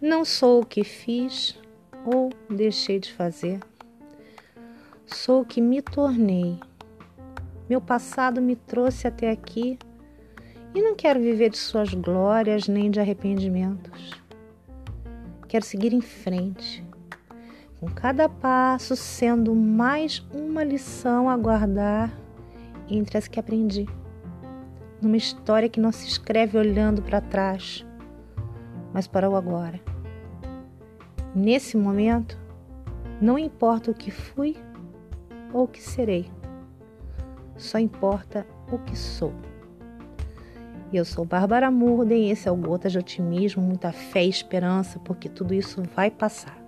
Não sou o que fiz ou deixei de fazer. Sou o que me tornei. Meu passado me trouxe até aqui e não quero viver de suas glórias nem de arrependimentos. Quero seguir em frente, com cada passo sendo mais uma lição a guardar entre as que aprendi. Numa história que não se escreve olhando para trás, mas para o agora. Nesse momento, não importa o que fui ou o que serei, só importa o que sou. Eu sou Bárbara Murden e esse é o Gota de Otimismo, muita fé e esperança, porque tudo isso vai passar.